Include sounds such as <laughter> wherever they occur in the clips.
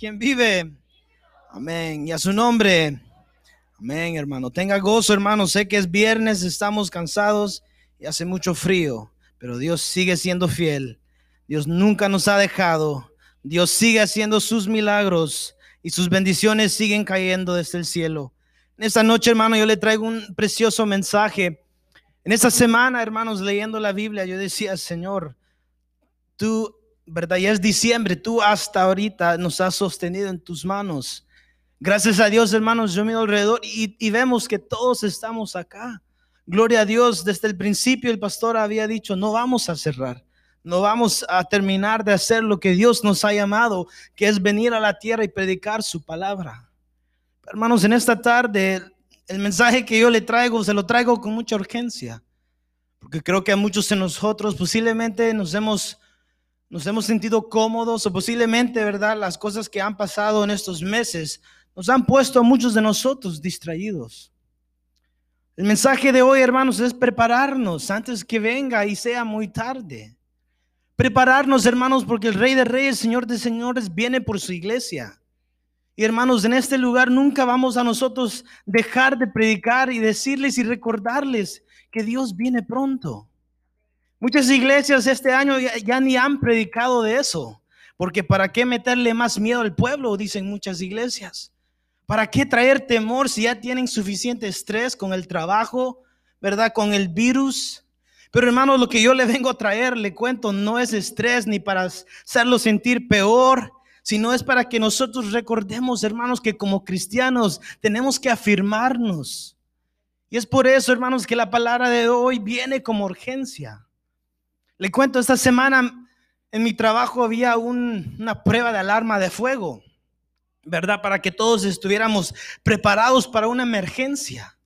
quien vive. Amén. Y a su nombre. Amén, hermano. Tenga gozo, hermano. Sé que es viernes, estamos cansados y hace mucho frío, pero Dios sigue siendo fiel. Dios nunca nos ha dejado. Dios sigue haciendo sus milagros y sus bendiciones siguen cayendo desde el cielo. En esta noche, hermano, yo le traigo un precioso mensaje. En esta semana, hermanos, leyendo la Biblia, yo decía, Señor, tú ¿verdad? Ya es diciembre, tú hasta ahorita nos has sostenido en tus manos. Gracias a Dios, hermanos, yo miro alrededor y, y, vemos que todos estamos acá. Gloria a Dios, desde el principio el pastor había dicho, no vamos a cerrar, no vamos a terminar de hacer lo que Dios nos ha llamado, que es venir a la tierra y predicar su palabra. Hermanos, en esta tarde el mensaje que yo le traigo, se lo traigo con mucha urgencia, porque creo que a muchos de nosotros posiblemente nos hemos nos hemos sentido cómodos o posiblemente, ¿verdad? Las cosas que han pasado en estos meses nos han puesto a muchos de nosotros distraídos. El mensaje de hoy, hermanos, es prepararnos antes que venga y sea muy tarde. Prepararnos, hermanos, porque el Rey de Reyes, Señor de Señores, viene por su iglesia. Y hermanos, en este lugar nunca vamos a nosotros dejar de predicar y decirles y recordarles que Dios viene pronto. Muchas iglesias este año ya, ni han predicado de eso, porque ¿para qué meterle más miedo al pueblo? Dicen muchas iglesias. ¿Para qué traer temor si ya tienen suficiente estrés con el trabajo, verdad? Con el virus. Pero hermano, lo que yo le vengo a traer, le cuento, no es estrés ni para hacerlo sentir peor, sino es para que nosotros recordemos, hermanos, que como cristianos tenemos que afirmarnos. Y es por eso, hermanos, que la palabra de hoy viene como urgencia. Le cuento, esta semana en mi trabajo había una prueba de alarma de fuego, ¿verdad? Para que todos estuviéramos preparados para una emergencia.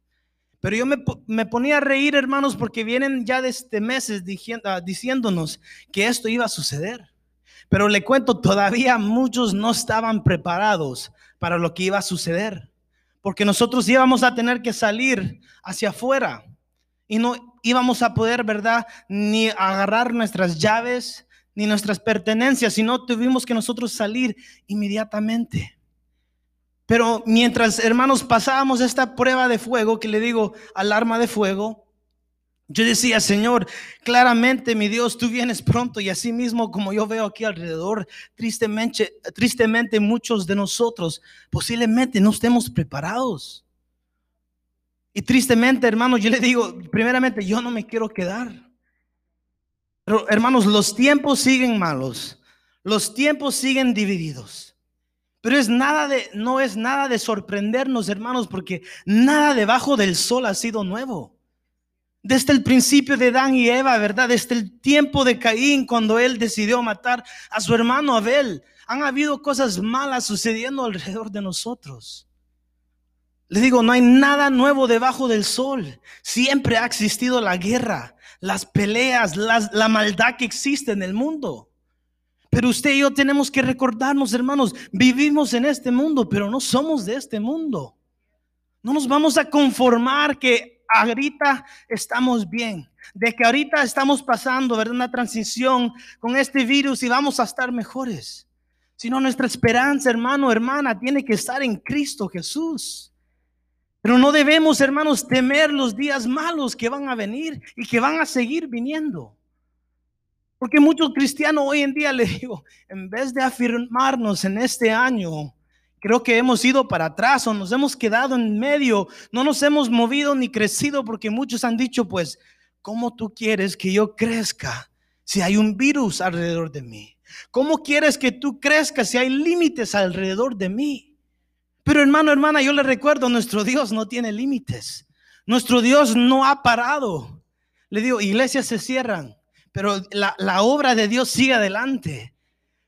Pero yo me, ponía a reír, hermanos, porque vienen ya desde meses ah, diciéndonos que esto iba a suceder. Pero le cuento, todavía muchos no estaban preparados para lo que iba a suceder. Porque nosotros íbamos a tener que salir hacia afuera y no íbamos a poder, ¿verdad? Ni agarrar nuestras llaves ni nuestras pertenencias, sino tuvimos que nosotros salir inmediatamente. Pero mientras, hermanos, pasábamos esta prueba de fuego, que le digo alarma de fuego, yo decía, Señor, claramente, mi Dios, tú vienes pronto y así mismo como yo veo aquí alrededor, tristemente, tristemente muchos de nosotros posiblemente no estemos preparados. Y tristemente, hermanos, yo le digo, primeramente, yo no me quiero quedar. Pero, hermanos, los tiempos siguen malos. Los tiempos siguen divididos. Pero es nada de, no es nada de sorprendernos, hermanos, porque nada debajo del sol ha sido nuevo. Desde el principio de Adán y Eva, ¿verdad? Desde el tiempo de Caín, cuando él decidió matar a su hermano Abel, han habido cosas malas sucediendo alrededor de nosotros. Le digo, no hay nada nuevo debajo del sol. Siempre ha existido la guerra, las peleas, la maldad que existe en el mundo. Pero usted y yo tenemos que recordarnos, hermanos, vivimos en este mundo, pero no somos de este mundo. No nos vamos a conformar que ahorita estamos bien, de que ahorita estamos pasando ¿verdad? una transición con este virus y vamos a estar mejores. Sino nuestra esperanza, hermano, hermana, tiene que estar en Cristo Jesús. Pero no debemos, hermanos, temer los días malos que van a venir y que van a seguir viniendo. Porque muchos cristianos hoy en día, <laughs> le digo, en vez de afirmarnos en este año, creo que hemos ido para atrás o nos hemos quedado en medio, no nos hemos movido ni crecido porque muchos han dicho, pues, ¿cómo tú quieres que yo crezca si hay un virus alrededor de mí? ¿Cómo quieres que tú crezcas si hay límites alrededor de mí? Pero hermano, hermana, yo le recuerdo, nuestro Dios no tiene límites. Nuestro Dios no ha parado. Le digo, iglesias se cierran, pero la, obra de Dios sigue adelante.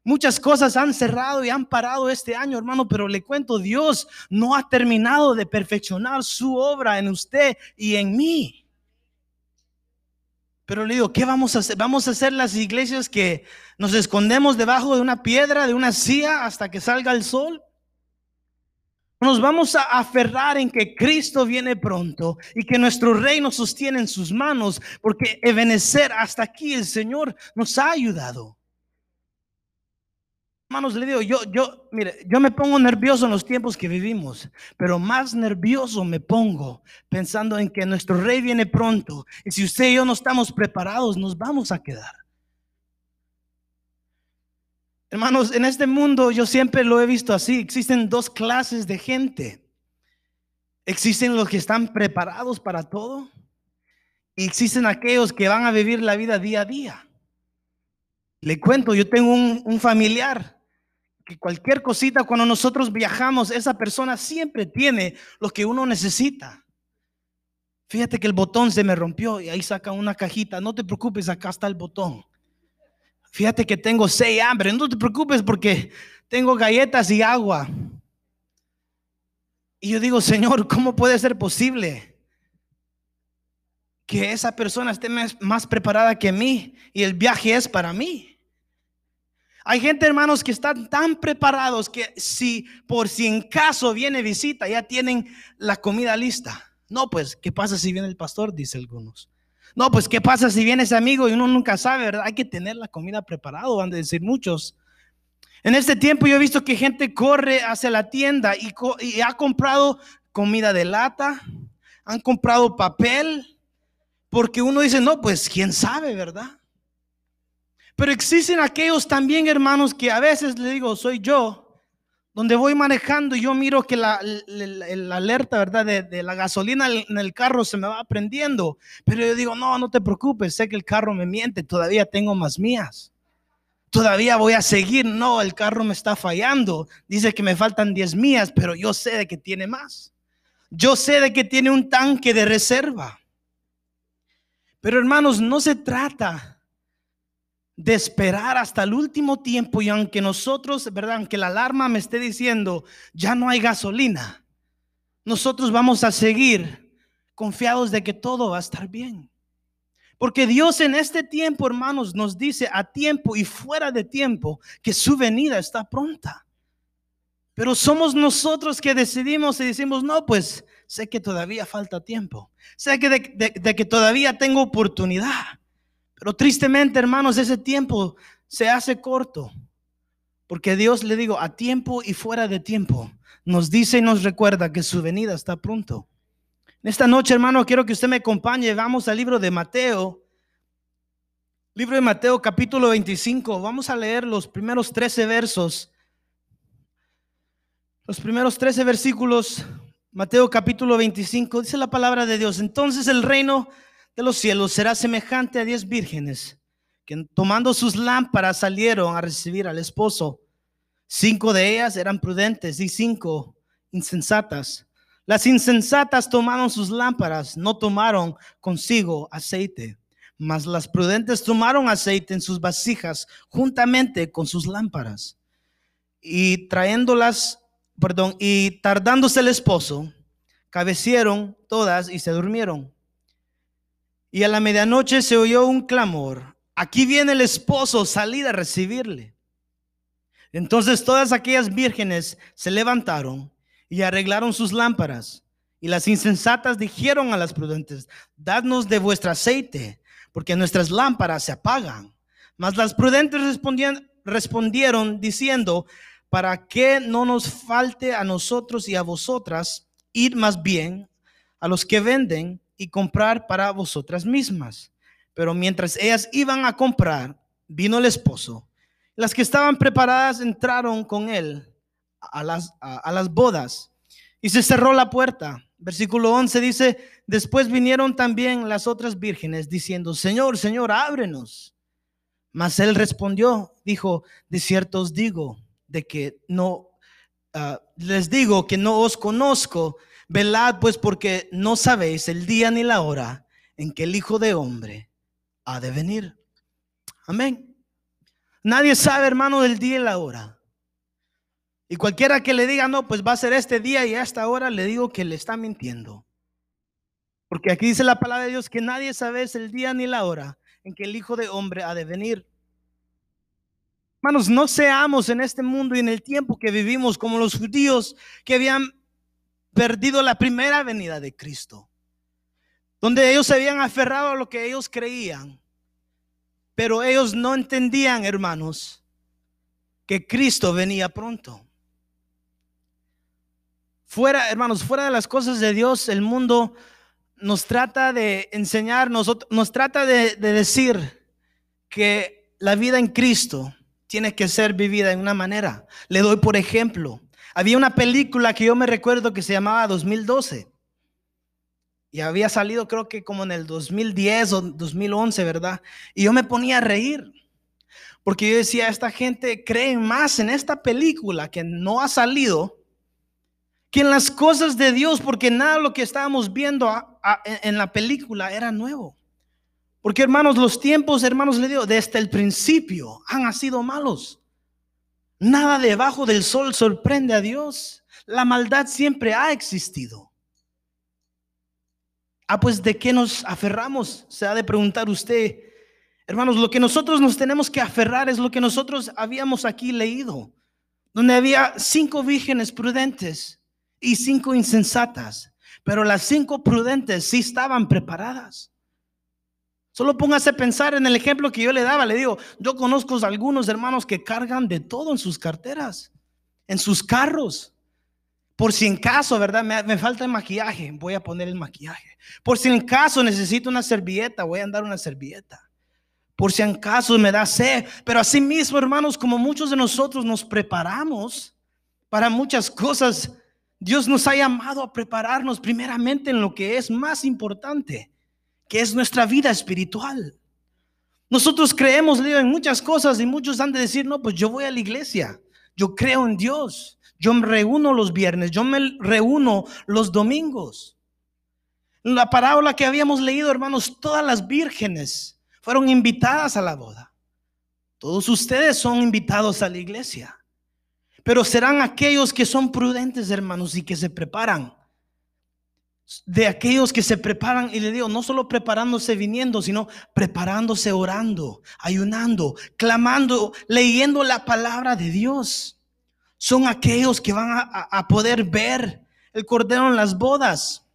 Muchas cosas han cerrado y han parado este año, hermano, pero le cuento, Dios no ha terminado de perfeccionar su obra en usted y en mí. Pero le digo, ¿qué vamos a hacer? Vamos a hacer las iglesias que nos escondemos debajo de una piedra, de una silla, hasta que salga el sol. Nos vamos a aferrar en que Cristo viene pronto y que nuestro reino sostiene en sus manos, porque Ebenecer hasta aquí el Señor nos ha ayudado. Hermanos, le digo, yo, yo, mire, yo me pongo nervioso en los tiempos que vivimos, pero más nervioso me pongo pensando en que nuestro rey viene pronto. Y si usted y yo no estamos preparados, nos vamos a quedar. Hermanos, en este mundo yo siempre lo he visto así. Existen dos clases de gente. Existen los que están preparados para todo y existen aquellos que van a vivir la vida día a día. Le cuento, yo tengo un, familiar que cualquier cosita cuando nosotros viajamos, esa persona siempre tiene lo que uno necesita. Fíjate que el botón se me rompió y ahí saca una cajita. No te preocupes, acá está el botón. Fíjate que tengo seis hambre. No te preocupes porque tengo galletas y agua. Y yo digo, Señor, ¿cómo puede ser posible que esa persona esté más preparada que mí y el viaje es para mí? Hay gente, hermanos, que están tan preparados que si por si en caso viene visita, ya tienen la comida lista. No, pues, ¿qué pasa si viene el pastor? Dice algunos. No, pues, ¿qué pasa si viene ese amigo y uno nunca sabe, verdad? Hay que tener la comida preparada, van a decir muchos. En este tiempo yo he visto que gente corre hacia la tienda y, y ha comprado comida de lata, han comprado papel, porque uno dice, no, pues, ¿quién sabe, verdad? Pero existen aquellos también, hermanos, que a veces le digo, soy yo, donde voy manejando y yo miro que la, alerta, ¿verdad? De, la gasolina en el carro se me va prendiendo. Pero yo digo, no, no te preocupes, sé que el carro me miente, todavía tengo más mías. Todavía voy a seguir, no, el carro me está fallando. Dice que me faltan 10 mías, pero yo sé de que tiene más. Yo sé de que tiene un tanque de reserva. Pero hermanos, no se trata de esperar hasta el último tiempo y aunque nosotros, ¿verdad? Aunque la alarma me esté diciendo, ya no hay gasolina, nosotros vamos a seguir confiados de que todo va a estar bien. Porque Dios en este tiempo, hermanos, nos dice a tiempo y fuera de tiempo que su venida está pronta. Pero somos nosotros que decidimos y decimos, no, pues sé que todavía falta tiempo. Sé que de que todavía tengo oportunidad. Pero tristemente, hermanos, ese tiempo se hace corto. Porque Dios, le digo, a tiempo y fuera de tiempo, nos dice y nos recuerda que su venida está pronto. Esta noche, hermano, quiero que usted me acompañe. Vamos al libro de Mateo. Libro de Mateo, capítulo 25. Vamos a leer los primeros 13 versos. Los primeros 13 versículos. Mateo, capítulo 25. Dice la palabra de Dios. Entonces el reino de los cielos será semejante a diez vírgenes que tomando sus lámparas salieron a recibir al esposo. Cinco de ellas eran prudentes y cinco insensatas. Las insensatas tomaron sus lámparas, no tomaron consigo aceite, mas las prudentes tomaron aceite en sus vasijas juntamente con sus lámparas. Y trayéndolas, perdón, y tardándose el esposo, cabecieron todas y se durmieron. Y a la medianoche se oyó un clamor. Aquí viene el esposo, salir a recibirle. Entonces todas aquellas vírgenes se levantaron y arreglaron sus lámparas. Y las insensatas dijeron a las prudentes, dadnos de vuestro aceite, porque nuestras lámparas se apagan. Mas las prudentes respondían, respondieron diciendo, para que no nos falte a nosotros y a vosotras, ir más bien a los que venden y comprar para vosotras mismas. Pero mientras ellas iban a comprar, vino el esposo. Las que estaban preparadas entraron con él a las, a, las bodas y se cerró la puerta. Versículo 11 dice, después vinieron también las otras vírgenes diciendo, Señor, Señor, ábrenos. Mas él respondió, dijo, de cierto os digo, de que no, ah, les digo que no os conozco. Velad pues porque no sabéis el día ni la hora en que el Hijo de Hombre ha de venir. Amén. Nadie sabe, hermano, del día y la hora. Y cualquiera que le diga, no, pues va a ser este día y esta hora, le digo que le está mintiendo. Porque aquí dice la palabra de Dios que nadie sabe el día ni la hora en que el Hijo de Hombre ha de venir. Hermanos, no seamos en este mundo y en el tiempo que vivimos como los judíos que habían perdido la primera venida de Cristo, donde ellos se habían aferrado a lo que ellos creían, pero ellos no entendían, hermanos, que Cristo venía pronto. Fuera, hermanos, fuera de las cosas de Dios, el mundo nos trata de enseñar, nos, nos trata de, de decir que la vida en Cristo tiene que ser vivida de una manera. Le doy por ejemplo, había una película que yo me recuerdo que se llamaba 2012. Y había salido creo que como en el 2010 o 2011, ¿verdad? Y yo me ponía a reír. Porque yo decía, esta gente cree más en esta película que no ha salido que en las cosas de Dios, porque nada de lo que estábamos viendo en la película era nuevo. Porque hermanos, los tiempos, hermanos, le digo, desde el principio han sido malos. Nada debajo del sol sorprende a Dios. La maldad siempre ha existido. Ah, pues de qué nos aferramos, se ha de preguntar usted. Hermanos, lo que nosotros nos tenemos que aferrar es lo que nosotros habíamos aquí leído, donde había cinco vírgenes prudentes y cinco insensatas, pero las cinco prudentes sí estaban preparadas. Solo póngase a pensar en el ejemplo que yo le daba. Le digo, yo conozco a algunos hermanos que cargan de todo en sus carteras, en sus carros. Por si en caso, ¿verdad? Me, falta el maquillaje, voy a poner el maquillaje. Por si en caso necesito una servilleta, voy a andar una servilleta. Por si en caso me da sed. Pero así mismo, hermanos, como muchos de nosotros nos preparamos para muchas cosas, Dios nos ha llamado a prepararnos primeramente en lo que es más importante, que es nuestra vida espiritual. Nosotros creemos, en muchas cosas y muchos han de decir, no, pues yo voy a la iglesia, yo creo en Dios, yo me reúno los viernes, yo me reúno los domingos. La parábola que habíamos leído, hermanos, todas las vírgenes fueron invitadas a la boda. Todos ustedes son invitados a la iglesia. Pero serán aquellos que son prudentes, hermanos, y que se preparan de aquellos que se preparan, y le digo, no solo preparándose viniendo, sino preparándose orando, ayunando, clamando, leyendo la palabra de Dios. Son aquellos que van a, poder ver el cordero en las bodas.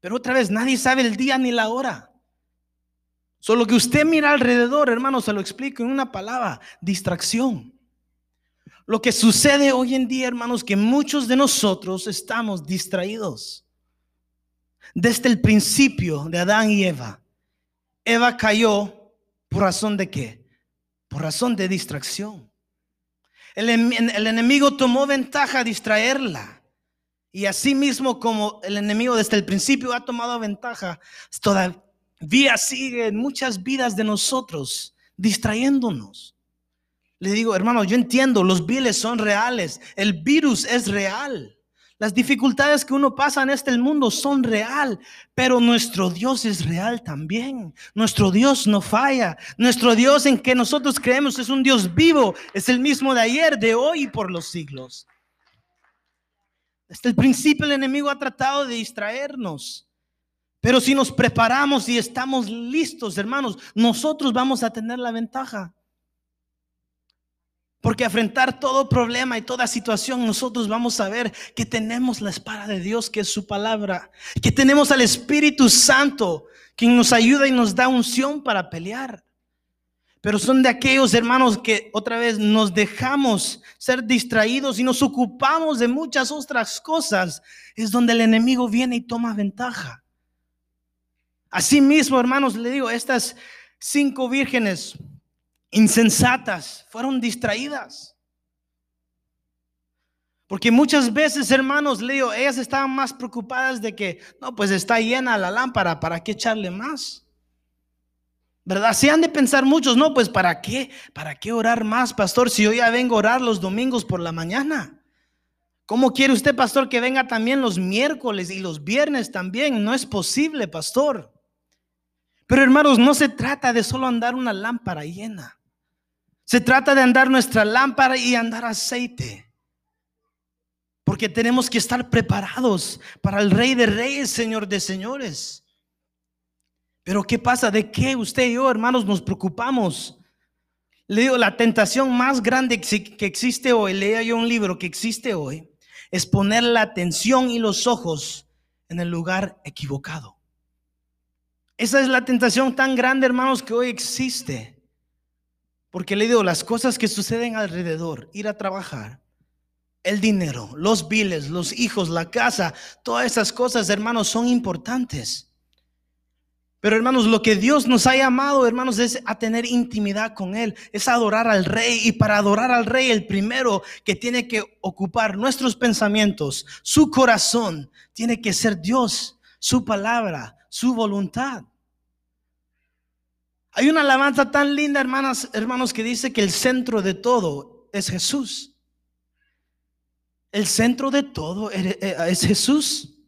Pero otra vez, nadie sabe el día ni la hora. Solo que usted mira alrededor, hermano, se lo explico en una palabra, distracción. Lo que sucede hoy en día, hermanos, que muchos de nosotros estamos distraídos desde el principio de Adán y Eva. Eva cayó por razón de qué? Por razón de distracción. El, el enemigo tomó ventaja a distraerla. Y así mismo como el enemigo desde el principio ha tomado ventaja, todavía sigue en muchas vidas de nosotros distrayéndonos. Le digo, hermano, yo entiendo, los viles son reales, el virus es real. Las dificultades que uno pasa en este mundo son real, pero nuestro Dios es real también. Nuestro Dios no falla. Nuestro Dios en que nosotros creemos es un Dios vivo, es el mismo de ayer, de hoy y por los siglos. Desde el principio el enemigo ha tratado de distraernos. Pero si nos preparamos y estamos listos, hermanos, nosotros vamos a tener la ventaja. Porque afrontar todo problema y toda situación, nosotros vamos a ver que tenemos la espada de Dios, que es su palabra, que tenemos al Espíritu Santo, quien nos ayuda y nos da unción para pelear. Pero son de aquellos hermanos que otra vez nos dejamos ser distraídos y nos ocupamos de muchas otras cosas. Es donde el enemigo viene y toma ventaja. Asimismo, hermanos, le digo, estas cinco vírgenes insensatas, fueron distraídas. Porque muchas veces, hermanos, leo, ellas estaban más preocupadas de que, no, pues está llena la lámpara, ¿para qué echarle más? ¿Verdad? Se han de pensar muchos, no, pues ¿para qué? ¿Para qué orar más, pastor, si yo ya vengo a orar los domingos por la mañana? ¿Cómo quiere usted, pastor, que venga también los miércoles y los viernes también? No es posible, pastor. Pero hermanos, no se trata de solo andar una lámpara llena. Se trata de andar nuestra lámpara y andar aceite. Porque tenemos que estar preparados para el Rey de Reyes, Señor de Señores. Pero ¿qué pasa? ¿De qué usted y yo, hermanos, nos preocupamos? Le digo, la tentación más grande que existe hoy, lea yo un libro que existe hoy, es poner la atención y los ojos en el lugar equivocado. Esa es la tentación tan grande, hermanos, que hoy existe. Porque le digo, las cosas que suceden alrededor, ir a trabajar, el dinero, los biles, los hijos, la casa, todas esas cosas, hermanos, son importantes. Pero hermanos, lo que Dios nos ha llamado, hermanos, es a tener intimidad con Él, es adorar al Rey. Y para adorar al Rey, el primero que tiene que ocupar nuestros pensamientos, su corazón, tiene que ser Dios, su palabra, su voluntad. Hay una alabanza tan linda, hermanas, hermanos, que dice que el centro de todo es Jesús. El centro de todo es Jesús.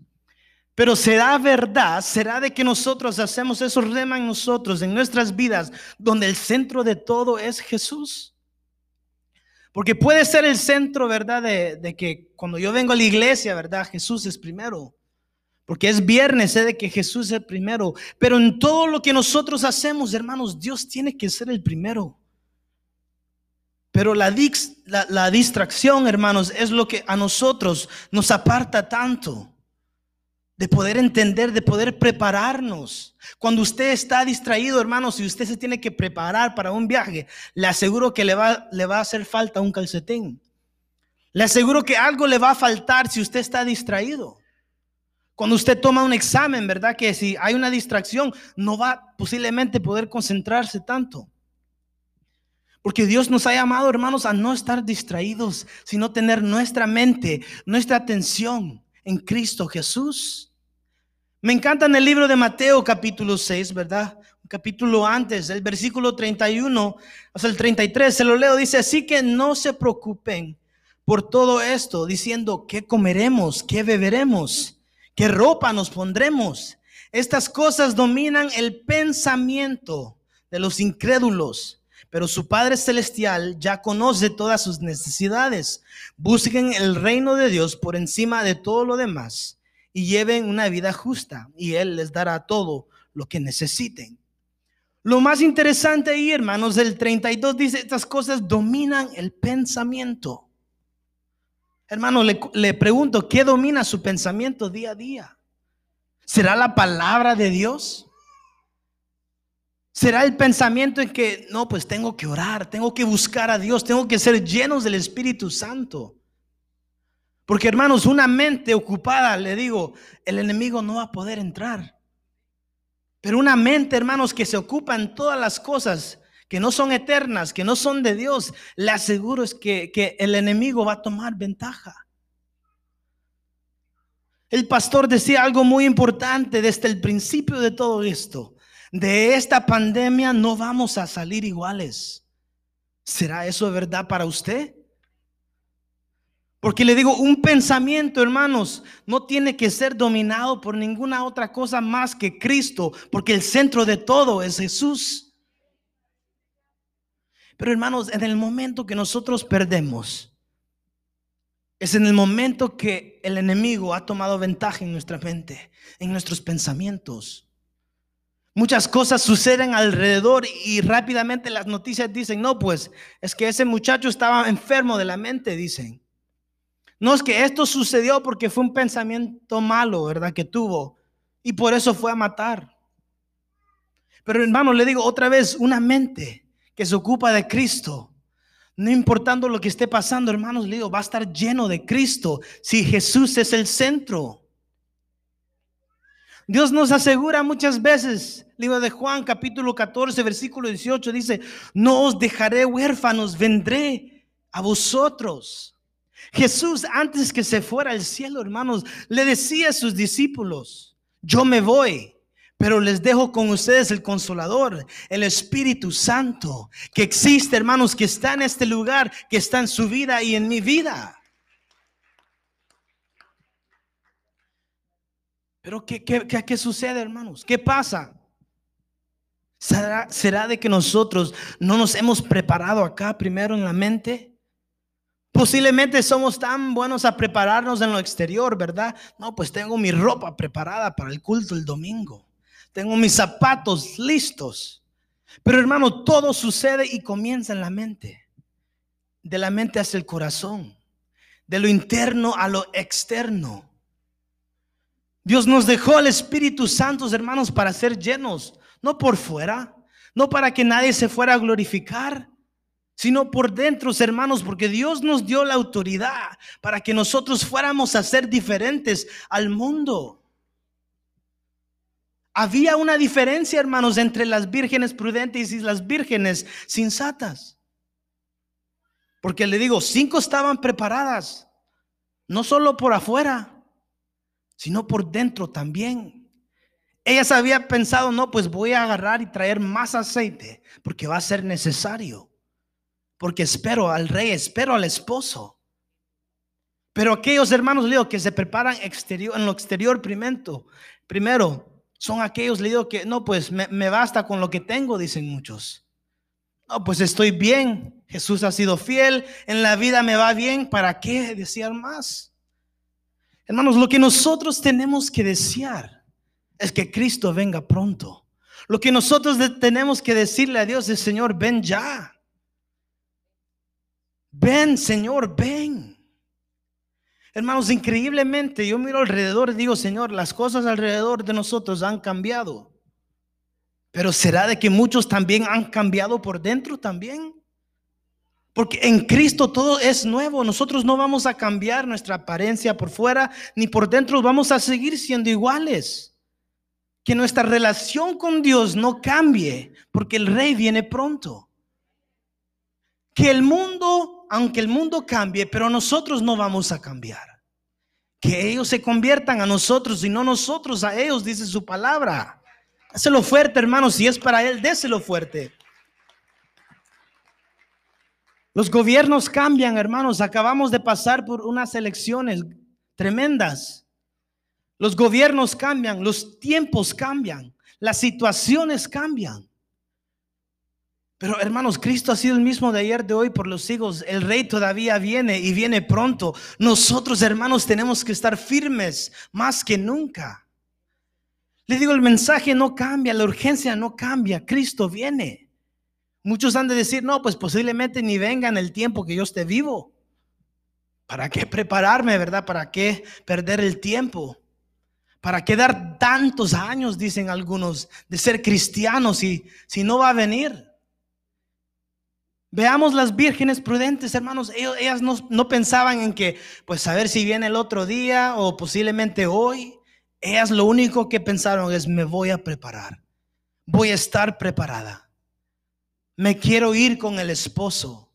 Pero será verdad, será de que nosotros hacemos eso rema en nosotros, en nuestras vidas, donde el centro de todo es Jesús. Porque puede ser el centro, ¿verdad? De, que cuando yo vengo a la iglesia, ¿verdad? Jesús es primero. Porque es viernes, sé de que Jesús es el primero. Pero en todo lo que nosotros hacemos, hermanos, Dios tiene que ser el primero. Pero la, la, distracción, hermanos, es lo que a nosotros nos aparta tanto de poder entender, de poder prepararnos. Cuando usted está distraído, hermanos, si usted se tiene que preparar para un viaje, le aseguro que le va, le va a hacer falta un calcetín. Le aseguro que algo le va a faltar si usted está distraído. Cuando usted toma un examen, ¿verdad? Que si hay una distracción, no va posiblemente poder concentrarse tanto. Porque Dios nos ha llamado, hermanos, a no estar distraídos, sino tener nuestra mente, nuestra atención en Cristo Jesús. Me encanta en el libro de Mateo capítulo 6, ¿verdad? Un capítulo antes, el versículo 31 hasta el 33, se lo leo, dice, así que no se preocupen por todo esto, diciendo, ¿qué comeremos? ¿Qué beberemos? ¿Qué ropa nos pondremos? Estas cosas dominan el pensamiento de los incrédulos pero su Padre Celestial ya conoce todas sus necesidades. Busquen el reino de Dios por encima de todo lo demás y lleven una vida justa y Él les dará todo lo que necesiten. Lo más interesante ahí, hermanos, del 32 dice, estas cosas dominan el pensamiento. Hermano, le, le pregunto, ¿qué domina su pensamiento día a día? ¿Será la palabra de Dios? Será el pensamiento en que, no, pues tengo que orar, tengo que buscar a Dios, tengo que ser llenos del Espíritu Santo. Porque hermanos, una mente ocupada, le digo, el enemigo no va a poder entrar. Pero una mente, hermanos, que se ocupa en todas las cosas que no son eternas, que no son de Dios, le aseguro es que, que el enemigo va a tomar ventaja. El pastor decía algo muy importante desde el principio de todo esto. De esta pandemia no vamos a salir iguales. ¿Será eso verdad para usted? Porque le digo, un pensamiento, hermanos, no tiene que ser dominado por ninguna otra cosa más que Cristo, porque el centro de todo es Jesús. Pero hermanos, en el momento que nosotros perdemos, es en el momento que el enemigo ha tomado ventaja en nuestra mente, en nuestros pensamientos. Muchas cosas suceden alrededor y rápidamente las noticias dicen, no, pues es que ese muchacho estaba enfermo de la mente, dicen. No es que esto sucedió porque fue un pensamiento malo, ¿verdad? Que tuvo y por eso fue a matar. Pero hermano, le digo otra vez, una mente que se ocupa de Cristo, no importando lo que esté pasando, hermanos, le digo, va a estar lleno de Cristo si Jesús es el centro. Dios nos asegura muchas veces, libro de Juan capítulo 14, versículo 18 dice, no os dejaré huérfanos, vendré a vosotros. Jesús antes que se fuera al cielo, hermanos, le decía a sus discípulos, yo me voy, pero les dejo con ustedes el consolador, el Espíritu Santo, que existe, hermanos, que está en este lugar, que está en su vida y en mi vida. Pero ¿qué, qué, sucede, hermanos? ¿Qué pasa? ¿Será, ¿Será de que nosotros no nos hemos preparado acá primero en la mente? Posiblemente somos tan buenos a prepararnos en lo exterior, ¿verdad? No, pues tengo mi ropa preparada para el culto el domingo. Tengo mis zapatos listos. Pero hermano, todo sucede y comienza en la mente. De la mente hacia el corazón. De lo interno a lo externo. Dios nos dejó el Espíritu Santo, hermanos, para ser llenos, no por fuera, no para que nadie se fuera a glorificar, sino por dentro, hermanos, porque Dios nos dio la autoridad para que nosotros fuéramos a ser diferentes al mundo. Había una diferencia, hermanos, entre las vírgenes prudentes y las vírgenes sensatas. Porque le digo, cinco estaban preparadas, no solo por afuera, sino por dentro también. Ellas habían pensado, no, pues voy a agarrar y traer más aceite, porque va a ser necesario porque espero al rey, espero al esposo. Pero aquellos hermanos, le digo, que se preparan en lo exterior primero, son aquellos, le digo, que no, pues me, basta con lo que tengo, dicen muchos. No, pues estoy bien, Jesús ha sido fiel, en la vida me va bien, ¿para qué desear más? Hermanos, lo que nosotros tenemos que desear es que Cristo venga pronto. Lo que nosotros tenemos que decirle a Dios es, Señor, ven ya. Ven, Señor, ven. Hermanos, increíblemente yo miro alrededor y digo, Señor, las cosas alrededor de nosotros han cambiado. Pero ¿será de que muchos también han cambiado por dentro también? Porque en Cristo todo es nuevo. Nosotros no vamos a cambiar nuestra apariencia por fuera ni por dentro. Vamos a seguir siendo iguales. Que nuestra relación con Dios no cambie porque el rey viene pronto. Que el mundo aunque el mundo cambie, pero nosotros no vamos a cambiar. Que ellos se conviertan a nosotros y no nosotros a ellos, dice su palabra. Déselo fuerte, hermanos, si es para Él, déselo fuerte. Los gobiernos cambian, hermanos. Acabamos de pasar por unas elecciones tremendas. Los gobiernos cambian, los tiempos cambian, las situaciones cambian. Pero hermanos, Cristo ha sido el mismo de ayer, de hoy, por los siglos. El rey todavía viene y viene pronto. Nosotros, hermanos, tenemos que estar firmes más que nunca. Le digo, el mensaje no cambia, la urgencia no cambia. Cristo viene. Muchos han de decir, no, pues posiblemente ni venga en el tiempo que yo esté vivo. ¿Para qué prepararme, verdad? ¿Para qué perder el tiempo? ¿Para qué dar tantos años, dicen algunos, de ser cristianos si, si no va a venir? Veamos las vírgenes prudentes, hermanos. Ellas no, pensaban en que, pues, a ver si viene el otro día o posiblemente hoy. Ellas lo único que pensaron es, me voy a preparar. Voy a estar preparada. Me quiero ir con el esposo.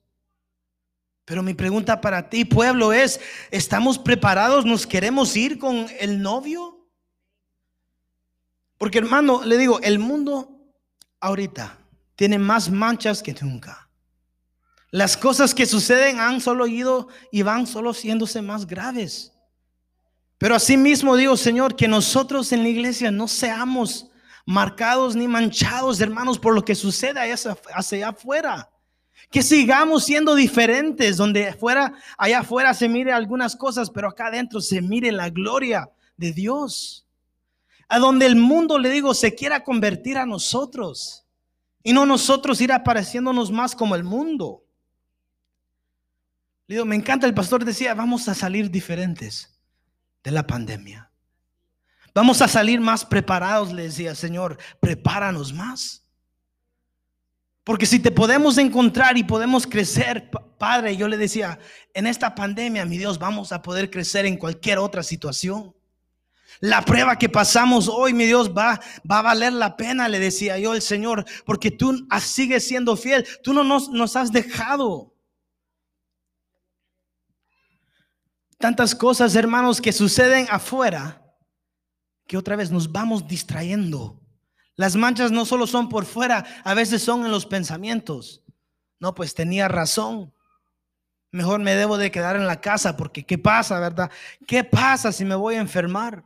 Pero mi pregunta para ti, pueblo, es, ¿estamos preparados? ¿Nos queremos ir con el novio? Porque hermano, le digo, el mundo ahorita tiene más manchas que nunca. Las cosas que suceden han solo ido y van solo siéndose más graves. Pero asimismo digo, Señor, que nosotros en la iglesia no seamos marcados ni manchados, hermanos, por lo que sucede hacia, hacia afuera. Que sigamos siendo diferentes, donde afuera, allá afuera se mire algunas cosas, pero acá adentro se mire la gloria de Dios. A donde el mundo, le digo, se quiera convertir a nosotros. Y no nosotros ir apareciéndonos más como el mundo. Le digo, me encanta, el pastor decía, vamos a salir diferentes de la pandemia. Vamos a salir más preparados, le decía, Señor, prepáranos más. Porque si te podemos encontrar y podemos crecer, Padre, yo le decía, en esta pandemia, mi Dios, vamos a poder crecer en cualquier otra situación. La prueba que pasamos hoy, mi Dios, va, va a valer la pena, le decía yo al Señor, porque tú sigues siendo fiel, tú no nos, nos has dejado. Tantas cosas, hermanos, que suceden afuera, que otra vez nos vamos distrayendo. Las manchas no solo son por fuera, a veces son en los pensamientos. No, pues tenía razón. Mejor me debo de quedar en la casa porque ¿qué pasa, verdad? ¿Qué pasa si me voy a enfermar?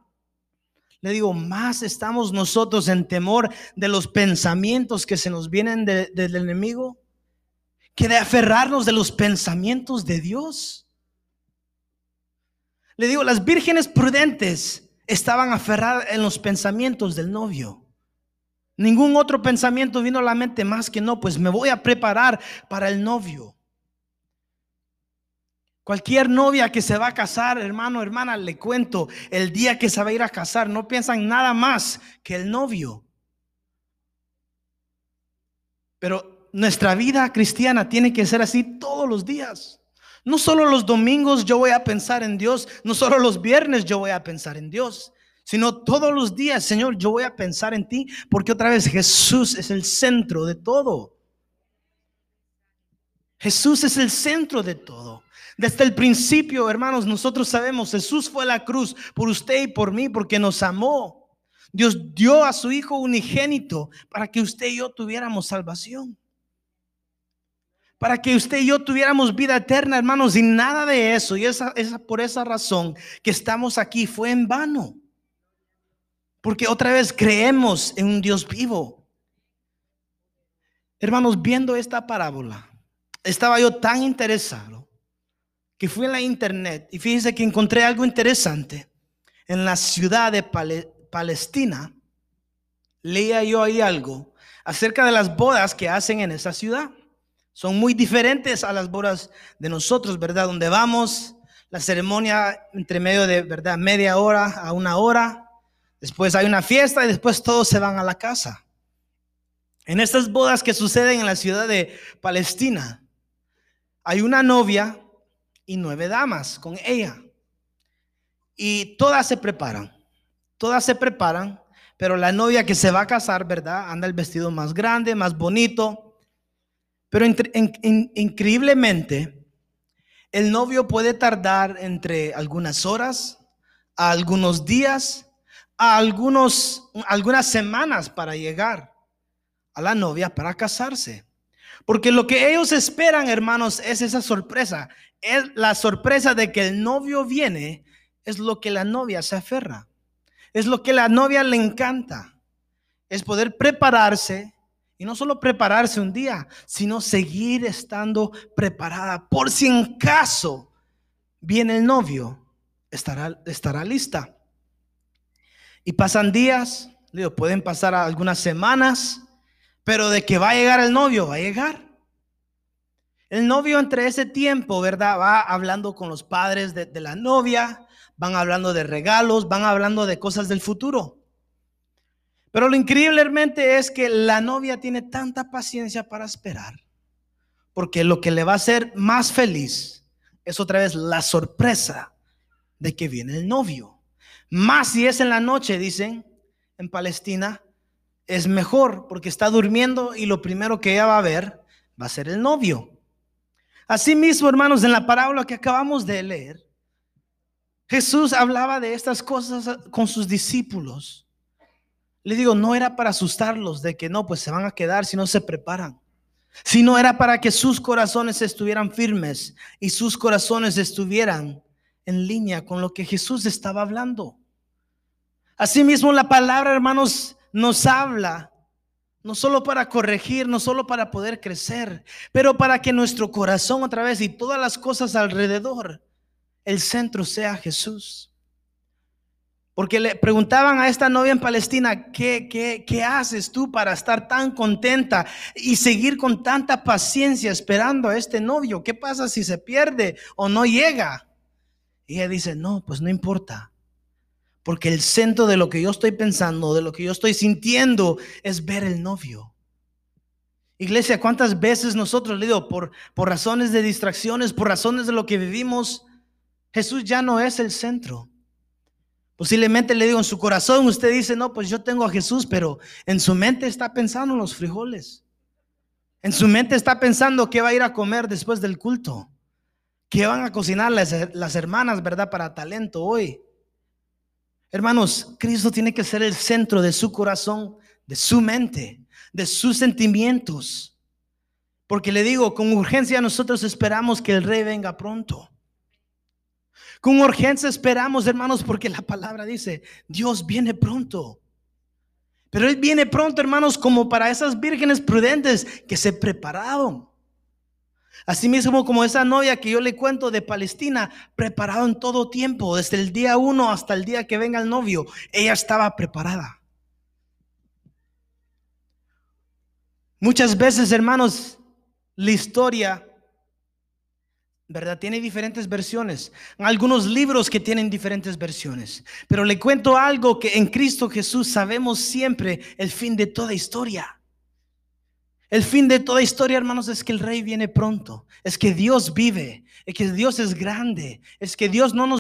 Le digo, más estamos nosotros en temor de los pensamientos que se nos vienen del enemigo que de aferrarnos de los pensamientos de Dios. Le digo, las vírgenes prudentes estaban aferradas en los pensamientos del novio. Ningún otro pensamiento vino a la mente más que no, pues me voy a preparar para el novio. Cualquier novia que se va a casar, hermano, hermana, le cuento, el día que se va a ir a casar, no piensan nada más que el novio. Pero nuestra vida cristiana tiene que ser así todos los días. No solo los domingos yo voy a pensar en Dios, no solo los viernes yo voy a pensar en Dios, sino todos los días, Señor, yo voy a pensar en ti, porque otra vez Jesús es el centro de todo. Jesús es el centro de todo. Desde el principio, hermanos, nosotros sabemos, Jesús fue a la cruz por usted y por mí, porque nos amó. Dios dio a su Hijo unigénito para que usted y yo tuviéramos salvación para que usted y yo tuviéramos vida eterna, hermanos, y nada de eso. Y esa, esa, por esa razón que estamos aquí fue en vano. Porque otra vez creemos en un Dios vivo. Hermanos, viendo esta parábola, estaba yo tan interesado que fui en la internet y fíjense que encontré algo interesante. En la ciudad de Palestina, leía yo ahí algo acerca de las bodas que hacen en esa ciudad. Son muy diferentes a las bodas de nosotros, ¿verdad? Donde vamos, la ceremonia entre medio de, ¿verdad? Media hora a una hora. Después hay una fiesta y después todos se van a la casa. En estas bodas que suceden en la ciudad de Palestina, hay una novia y nueve damas con ella. Y todas se preparan. Todas se preparan, pero la novia que se va a casar, ¿verdad? Anda el vestido más grande, más bonito pero increíblemente, el novio puede tardar entre algunas horas, a algunos días, a algunos, algunas semanas para llegar a la novia para casarse. Porque lo que ellos esperan, hermanos, es esa sorpresa. Es la sorpresa de que el novio viene, es lo que la novia se aferra. Es lo que la novia le encanta. Es poder prepararse y no solo prepararse un día, sino seguir estando preparada. Por si en caso viene el novio, estará, estará lista. Y pasan días, digo, pueden pasar algunas semanas, pero de que va a llegar el novio, va a llegar. El novio entre ese tiempo, ¿verdad? Va hablando con los padres de, de la novia, van hablando de regalos, van hablando de cosas del futuro. Pero lo increíblemente es que la novia tiene tanta paciencia para esperar, porque lo que le va a hacer más feliz es otra vez la sorpresa de que viene el novio. Más si es en la noche, dicen en Palestina, es mejor porque está durmiendo y lo primero que ella va a ver va a ser el novio. Asimismo, hermanos, en la parábola que acabamos de leer, Jesús hablaba de estas cosas con sus discípulos. Le digo, no era para asustarlos de que no, pues se van a quedar si no se preparan. Sino era para que sus corazones estuvieran firmes y sus corazones estuvieran en línea con lo que Jesús estaba hablando. Asimismo, la palabra, hermanos, nos habla no solo para corregir, no solo para poder crecer, pero para que nuestro corazón otra vez y todas las cosas alrededor, el centro sea Jesús. Porque le preguntaban a esta novia en Palestina, ¿qué, qué, qué haces tú para estar tan contenta y seguir con tanta paciencia esperando a este novio? ¿Qué pasa si se pierde o no llega? Y ella dice, no, pues no importa. Porque el centro de lo que yo estoy pensando, de lo que yo estoy sintiendo, es ver el novio. Iglesia, ¿cuántas veces nosotros, le digo, por, por razones de distracciones, por razones de lo que vivimos, Jesús ya no es el centro? Posiblemente le digo en su corazón, usted dice, no, pues yo tengo a Jesús, pero en su mente está pensando en los frijoles. En su mente está pensando qué va a ir a comer después del culto. ¿Qué van a cocinar las, las hermanas, verdad, para talento hoy? Hermanos, Cristo tiene que ser el centro de su corazón, de su mente, de sus sentimientos. Porque le digo, con urgencia nosotros esperamos que el rey venga pronto. Con urgencia esperamos, hermanos, porque la palabra dice, Dios viene pronto. Pero Él viene pronto, hermanos, como para esas vírgenes prudentes que se prepararon. Asimismo, como esa novia que yo le cuento de Palestina, preparado en todo tiempo, desde el día uno hasta el día que venga el novio, ella estaba preparada. Muchas veces, hermanos, la historia ¿verdad? Tiene diferentes versiones. Algunos libros que tienen diferentes versiones. Pero le cuento algo que en Cristo Jesús sabemos siempre el fin de toda historia. El fin de toda historia, hermanos, es que el rey viene pronto. Es que Dios vive. Es que Dios es grande. Es que Dios no nos